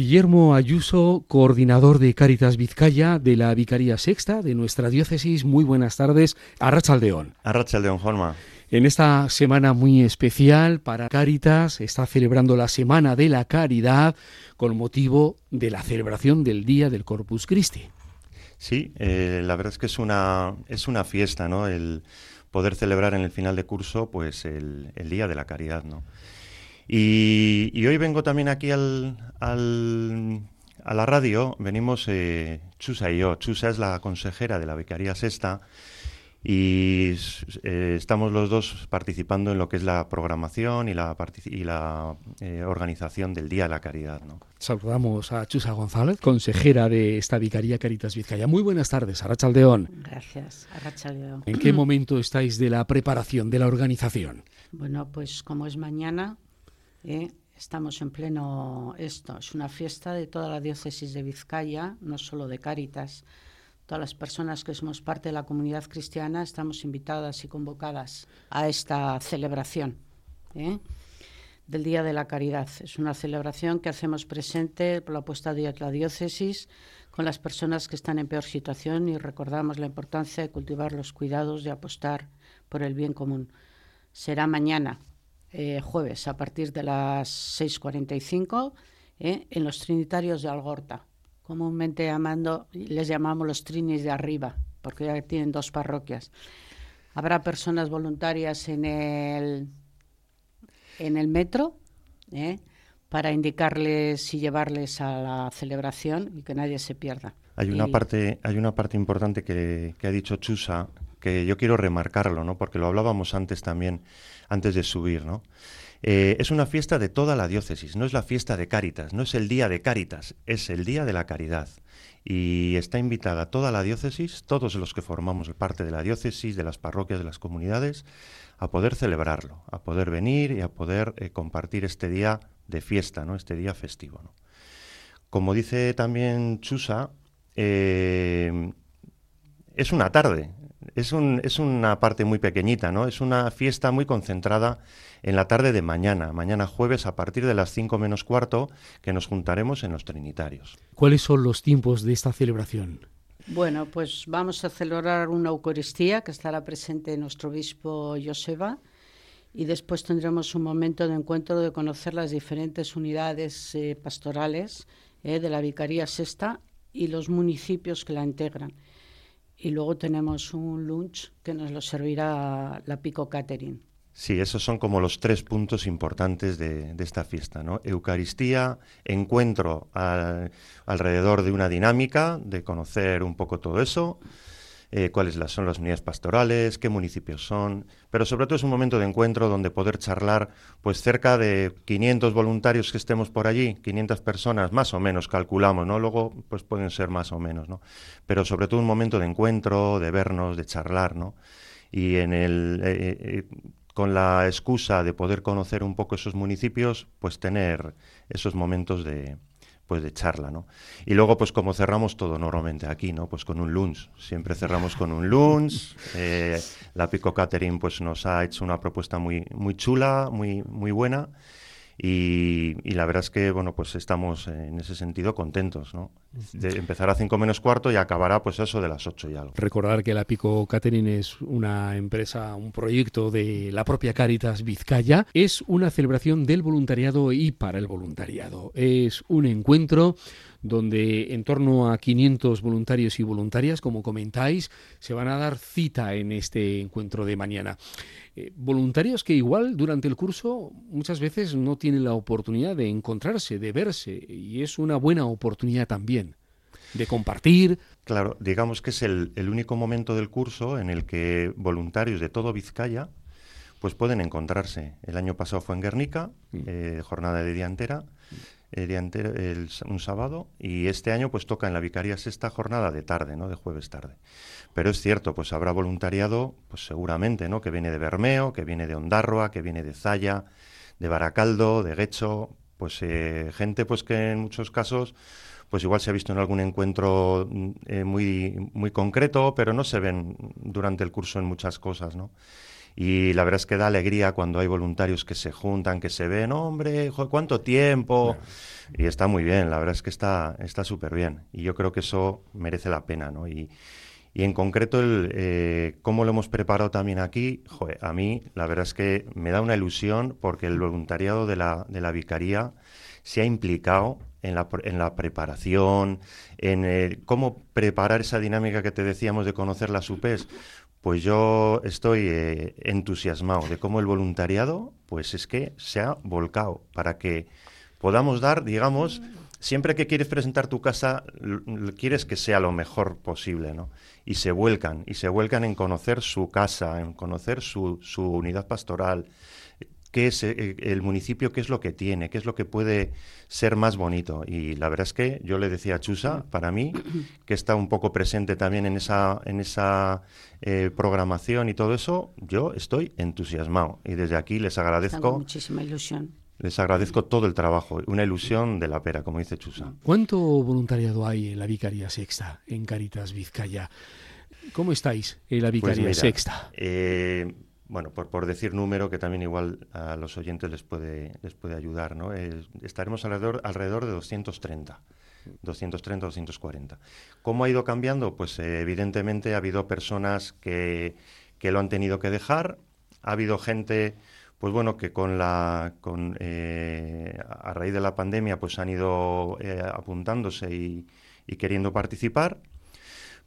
Guillermo Ayuso, coordinador de Cáritas Vizcaya de la Vicaría Sexta de nuestra diócesis. Muy buenas tardes. Arrachaldeón. Arrachaldeón, Juanma. En esta semana muy especial para Cáritas está celebrando la Semana de la Caridad con motivo de la celebración del Día del Corpus Christi. Sí, eh, la verdad es que es una, es una fiesta, ¿no? El poder celebrar en el final de curso pues el, el Día de la Caridad, ¿no? Y, hoy vengo también aquí al, al, a la radio, venimos eh, Chusa y yo. Chusa es la consejera de la Vicaría Sexta y eh, estamos los dos participando en lo que es la programación y la, y la eh, organización del Día de la Caridad. ¿no? Saludamos a Chusa González, consejera de esta Vicaría Caritas Vizcaya. Muy buenas tardes, Arrachaldeón. Gracias, Arrachaldeón. ¿En qué momento estáis de la preparación, de la organización? Bueno, pues como es mañana, ¿eh? Estamos en pleno esto. Es una fiesta de toda la diócesis de Vizcaya, no solo de Cáritas. Todas las personas que somos parte de la comunidad cristiana estamos invitadas y convocadas a esta celebración ¿eh? del Día de la Caridad. Es una celebración que hacemos presente por la puesta de la diócesis con las personas que están en peor situación y recordamos la importancia de cultivar los cuidados y apostar por el bien común. Será mañana, eh, jueves a partir de las 6.45 eh, en los Trinitarios de Algorta. Comúnmente llamando, les llamamos los Trinis de arriba, porque ya tienen dos parroquias. Habrá personas voluntarias en el, en el metro eh, para indicarles y llevarles a la celebración y que nadie se pierda. Hay una, parte, hay una parte importante que, que ha dicho Chusa que yo quiero remarcarlo, ¿no? porque lo hablábamos antes también antes de subir, ¿no? Eh, es una fiesta de toda la diócesis, no es la fiesta de Cáritas, no es el día de Cáritas, es el día de la caridad. Y está invitada toda la diócesis, todos los que formamos parte de la diócesis, de las parroquias, de las comunidades, a poder celebrarlo, a poder venir y a poder eh, compartir este día de fiesta, ¿no? este día festivo. Como dice también Chusa, eh, es una tarde, es, un, es una parte muy pequeñita, ¿no? Es una fiesta muy concentrada en la tarde de mañana, mañana jueves a partir de las 5 menos cuarto, que nos juntaremos en los Trinitarios. ¿Cuáles son los tiempos de esta celebración? Bueno, pues vamos a celebrar una Eucaristía que estará presente nuestro obispo Joseba y después tendremos un momento de encuentro de conocer las diferentes unidades eh, pastorales eh, de la Vicaría Sexta y los municipios que la integran y luego tenemos un lunch que nos lo servirá la Pico Catering. Sí, esos son como los tres puntos importantes de, esta fiesta, ¿no? Eucaristía, encuentro alrededor de una dinámica, de conocer un poco todo eso, eh, cuáles son las unidades pastorales, qué municipios son, pero sobre todo es un momento de encuentro donde poder charlar, pues cerca de 500 voluntarios que estemos por allí, 500 personas, más o menos calculamos, ¿no? Luego, pues pueden ser más o menos, ¿no? Pero sobre todo un momento de encuentro, de vernos, de charlar, ¿no? Y en el... Eh, eh, con la excusa de poder conocer un poco esos municipios, pues tener esos momentos de, pues de charla, ¿no? Y luego, pues como cerramos todo normalmente aquí, ¿no? Pues con un lunch. Siempre cerramos con un lunch. Eh, la Pico Catering, pues nos ha hecho una propuesta muy, muy chula, muy, muy buena. Y, la verdad es que, bueno, pues estamos en ese sentido contentos, ¿no? De empezar a cinco menos cuarto y acabará pues eso de las ocho y algo. Recordar que la Pico Catering es una empresa, un proyecto de la propia Caritas Vizcaya. Es una celebración del voluntariado y para el voluntariado. Es un encuentro donde en torno a 500 voluntarios y voluntarias, como comentáis, se van a dar cita en este encuentro de mañana. Eh, voluntarios que igual durante el curso muchas veces no tienen la oportunidad de encontrarse, de verse, y es una buena oportunidad también de compartir. Claro, digamos que es el, único momento del curso en el que voluntarios de todo Vizcaya pues pueden encontrarse. El año pasado fue en Guernica, eh, jornada de día entera, el un sábado, y este año pues toca en la Vicaría Sexta jornada de tarde, ¿no? De jueves tarde. Pero es cierto, pues habrá voluntariado, pues seguramente, ¿no? Que viene de Bermeo, que viene de Ondarroa, que viene de Zaya, de Baracaldo, de Guecho, pues eh, gente pues que en muchos casos pues igual se ha visto en algún encuentro mm, eh, muy, muy concreto, pero no se ven durante el curso en muchas cosas, ¿no? Y la verdad es que da alegría cuando hay voluntarios que se juntan, que se ven, hombre, ¿cuánto tiempo? Y está muy bien, la verdad es que está súper bien. Y yo creo que eso merece la pena, ¿no? Y, y en concreto, el, eh, cómo lo hemos preparado también aquí, a mí la verdad es que me da una ilusión porque el voluntariado de la, de la vicaría se ha implicado en la, en la preparación, en eh, cómo preparar esa dinámica que te decíamos de conocer las UPEs. Pues yo estoy eh, entusiasmado de cómo el voluntariado, pues es que se ha volcado para que podamos dar, digamos, siempre que quieres presentar tu casa, quieres que sea lo mejor posible, ¿no? Y se vuelcan, y se vuelcan en conocer su casa, en conocer su, su unidad pastoral, qué es eh, el municipio, qué es lo que tiene, qué es lo que puede ser más bonito. Y la verdad es que yo le decía a Chusa, para mí, que está un poco presente también en esa, en esa eh, programación y todo eso, yo estoy entusiasmado. Y desde aquí les agradezco. Tengo muchísima ilusión. Les agradezco todo el trabajo, una ilusión de la pera, como dice Chusa. ¿Cuánto voluntariado hay en la Vicaría Sexta, en Caritas Vizcaya? ¿Cómo estáis en la pues Vicaría Sexta? Eh, bueno, por, por, decir número, que también igual a los oyentes les puede, les puede ayudar, ¿no? estaremos alrededor, alrededor de 230. 230, 240. ¿Cómo ha ido cambiando? Pues eh, evidentemente ha habido personas que, que, lo han tenido que dejar, ha habido gente pues bueno, que con la, con, eh, a raíz de la pandemia, pues han ido eh, apuntándose y, queriendo participar.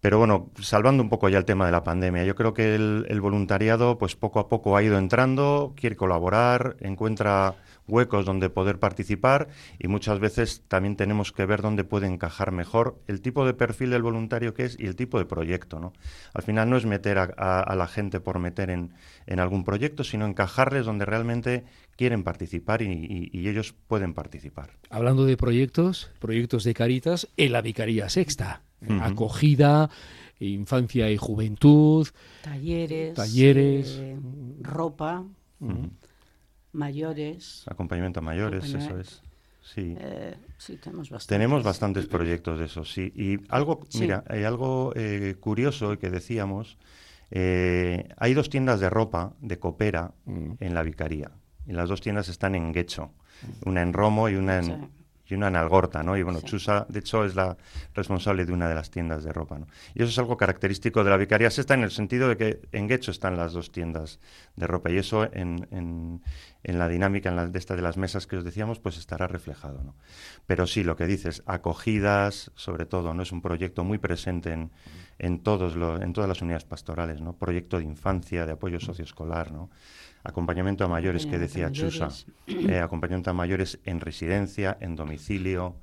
Pero bueno, salvando un poco ya el tema de la pandemia, yo creo que el, voluntariado, pues poco a poco ha ido entrando, quiere colaborar, encuentra huecos donde poder participar y muchas veces también tenemos que ver dónde puede encajar mejor el tipo de perfil del voluntario que es y el tipo de proyecto. ¿no? Al final no es meter a, la gente por meter en, en, algún proyecto, sino encajarles donde realmente quieren participar y, ellos pueden participar. Hablando de proyectos, proyectos de Caritas en la Vicaría Sexta, acogida, infancia y juventud, talleres, talleres eh, ropa mayores. Acompañamiento a mayores, eso es. Sí. Eh, sí, tenemos bastantes. Tenemos bastantes proyectos de eso, sí. Y algo, mira, hay algo eh, curioso que decíamos, eh, hay dos tiendas de ropa de Copera mm. en la Vicaría. Y las dos tiendas están en Guecho, una en Romo y una en, y una en Algorta, ¿no? Y bueno, Chusa, de hecho, es la responsable de una de las tiendas de ropa, ¿no? Y eso es algo característico de la Vicaría Sexta en el sentido de que en Guecho están las dos tiendas de ropa y eso en, en, en la dinámica en la, de esta de las mesas que os decíamos, pues estará reflejado, ¿no? Pero sí, lo que dices, acogidas, sobre todo, ¿no? Es un proyecto muy presente en, en, todos en todas las unidades pastorales, ¿no? Proyecto de infancia, de apoyo socioescolar, ¿no? Acompañamiento a mayores que decía Chusa, eh, acompañamiento a mayores en residencia, en domicilio.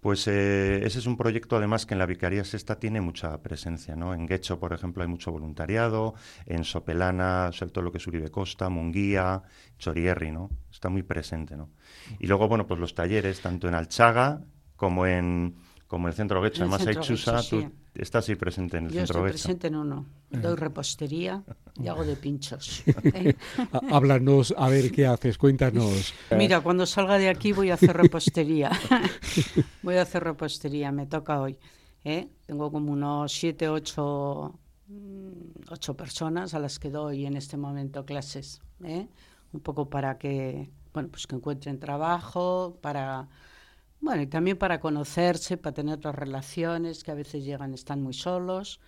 Pues eh, ese es un proyecto además que en la Vicaría Sexta tiene mucha presencia, ¿no? En Guecho, por ejemplo, hay mucho voluntariado, en Sopelana, todo lo que es Uribe Costa, Munguía, Chorierri, ¿no? Está muy presente, ¿no? Y luego, bueno, pues los talleres, tanto en Alchaga como en, como en el Centro Guecho, además hay Chusa, Estás ahí presente en el Yo centro estoy presente en uno. Doy repostería y hago de pinchos. Háblanos, a ver qué haces, cuéntanos. Mira, cuando salga de aquí voy a hacer repostería. voy a hacer repostería, me toca hoy. ¿eh? Tengo como unos siete, ocho, mm, ocho personas a las que doy en este momento clases. ¿eh? Un poco para que, bueno, pues que encuentren trabajo, para bueno, y también para conocerse, para tener otras relaciones que a veces llegan, están muy solos.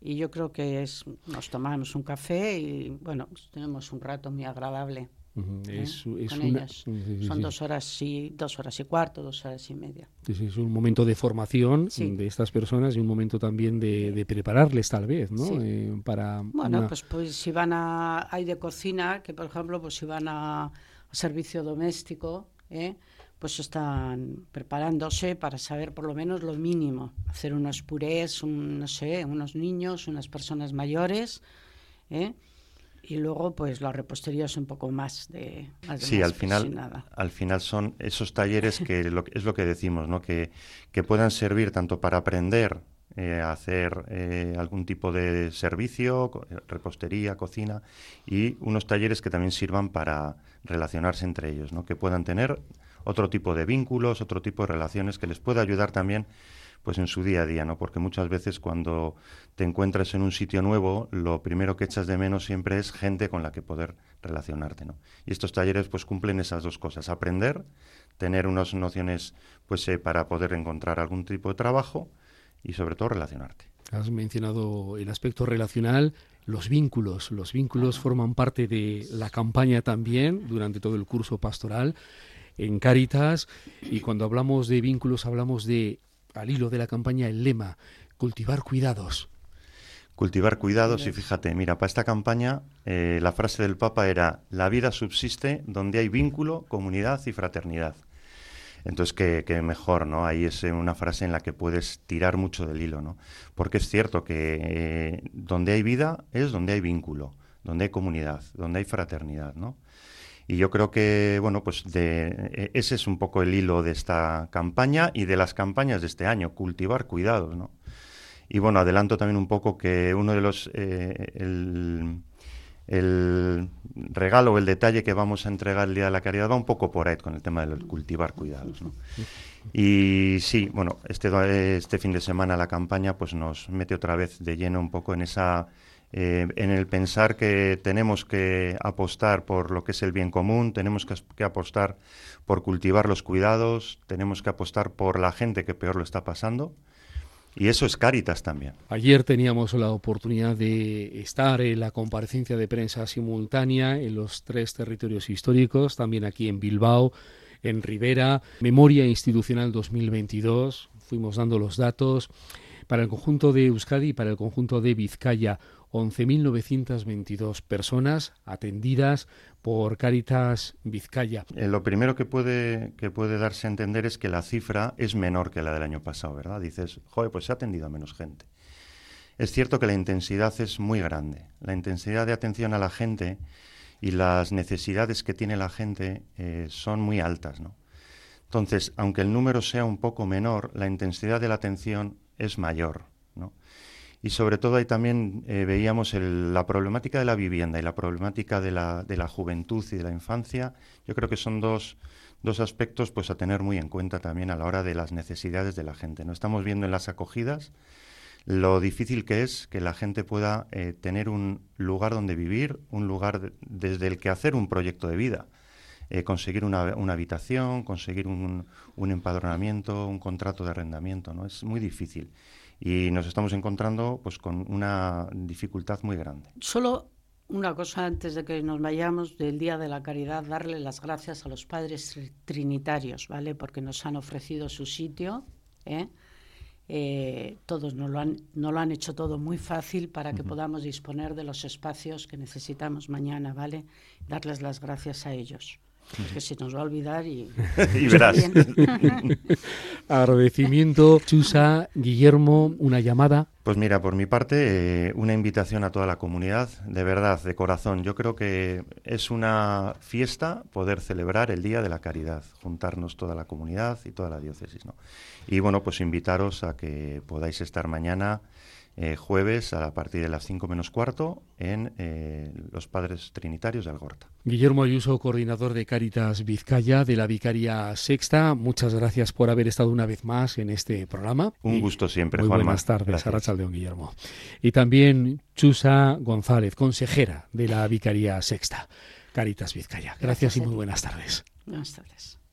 Y yo creo que es, nos tomamos un café y bueno, tenemos un rato muy agradable. ¿eh? con ellos. Son dos horas y dos horas y cuarto, dos horas y media. es un momento de formación de estas personas y un momento también de, prepararles tal vez, ¿no? Eh, para bueno, pues, pues si van a hay de cocina que por ejemplo pues si van a, a servicio doméstico, ¿eh? Pues están preparándose para saber por lo menos lo mínimo, hacer unos purés, no sé, unos niños, unas personas mayores, ¿eh? y luego pues la repostería es un poco más de sí al final al final son esos talleres que es lo que decimos no que, que puedan servir tanto para aprender eh, a hacer eh, algún tipo de servicio repostería cocina y unos talleres que también sirvan para relacionarse entre ellos no que puedan tener otro tipo de vínculos, otro tipo de relaciones que les pueda ayudar también pues en su día a día, ¿no? Porque muchas veces cuando te encuentras en un sitio nuevo, lo primero que echas de menos siempre es gente con la que poder relacionarte, ¿no? Y estos talleres pues cumplen esas dos cosas, aprender, tener unas nociones pues eh, para poder encontrar algún tipo de trabajo y sobre todo relacionarte. Has mencionado el aspecto relacional, los vínculos. Los vínculos forman parte de la campaña también durante todo el curso pastoral en Cáritas y cuando hablamos de vínculos hablamos de al hilo de la campaña el lema, cultivar cuidados. Cultivar cuidados y fíjate, mira, para esta campaña eh, la frase del Papa era, la vida subsiste donde hay vínculo, comunidad y fraternidad. Entonces, qué, mejor, ¿no? Ahí es una frase en la que puedes tirar mucho del hilo, ¿no? Porque es cierto que eh, donde hay vida es donde hay vínculo, donde hay comunidad, donde hay fraternidad, ¿no? Y yo creo que, bueno, pues de, e, ese es un poco el hilo de esta campaña y de las campañas de este año, cultivar cuidados, ¿no? Y bueno, adelanto también un poco que uno de los, eh, el, regalo o el detalle que vamos a entregar el Día de la Caridad va un poco por ahí con el tema del cultivar cuidados, ¿no? Y sí, bueno, este, este fin de semana la campaña pues nos mete otra vez de lleno un poco en esa eh, en el pensar que tenemos que apostar por lo que es el bien común, tenemos que, apostar por cultivar los cuidados, tenemos que apostar por la gente que peor lo está pasando. Y eso es Cáritas también. Ayer teníamos la oportunidad de estar en la comparecencia de prensa simultánea en los tres territorios históricos, también aquí en Bilbao, en Rivera, Memoria Institucional 2022. Fuimos dando los datos para el conjunto de Euskadi y para el conjunto de Vizcaya. 11.922 personas atendidas por Caritas Vizcaya. Eh, lo primero que puede, que puede darse a entender es que la cifra es menor que la del año pasado, ¿verdad? Dices, joder, pues se ha atendido a menos gente. Es cierto que la intensidad es muy grande. La intensidad de atención a la gente y las necesidades que tiene la gente eh, son muy altas, ¿no? Entonces, aunque el número sea un poco menor, la intensidad de la atención es mayor, ¿no? y sobre todo ahí también eh, veíamos la problemática de la vivienda y la problemática de la, de la, juventud y de la infancia. Yo creo que son dos, dos, aspectos pues, a tener muy en cuenta también a la hora de las necesidades de la gente. ¿no? Estamos viendo en las acogidas lo difícil que es que la gente pueda eh, tener un lugar donde vivir, un lugar desde el que hacer un proyecto de vida. Eh, conseguir una, una, habitación, conseguir un, un empadronamiento, un contrato de arrendamiento, ¿no? Es muy difícil y nos estamos encontrando pues con una dificultad muy grande. Solo una cosa antes de que nos vayamos del Día de la Caridad, darle las gracias a los padres trinitarios, ¿vale? Porque nos han ofrecido su sitio, ¿eh? Eh, todos nos lo, han, nos lo han hecho todo muy fácil para que podamos disponer de los espacios que necesitamos mañana, ¿vale? Darles las gracias a ellos que se nos va a olvidar y, y verás. Agradecimiento, Chusa, Guillermo, una llamada. Pues mira, por mi parte, eh, una invitación a toda la comunidad, de verdad, de corazón. Yo creo que es una fiesta poder celebrar el Día de la Caridad, juntarnos toda la comunidad y toda la diócesis. ¿no? Y bueno, pues invitaros a que podáis estar mañana eh, jueves a partir de las 5 menos cuarto en eh, los Padres Trinitarios de Algorta. Guillermo Ayuso, coordinador de Caritas Vizcaya de la Vicaría Sexta, muchas gracias por haber estado una vez más en este programa. Un gusto siempre, Muy buenas tardes, Arrachaldeón Guillermo. Y también Chusa González, consejera de la Vicaría Sexta, Caritas Vizcaya. Gracias, y muy buenas tardes. Buenas tardes.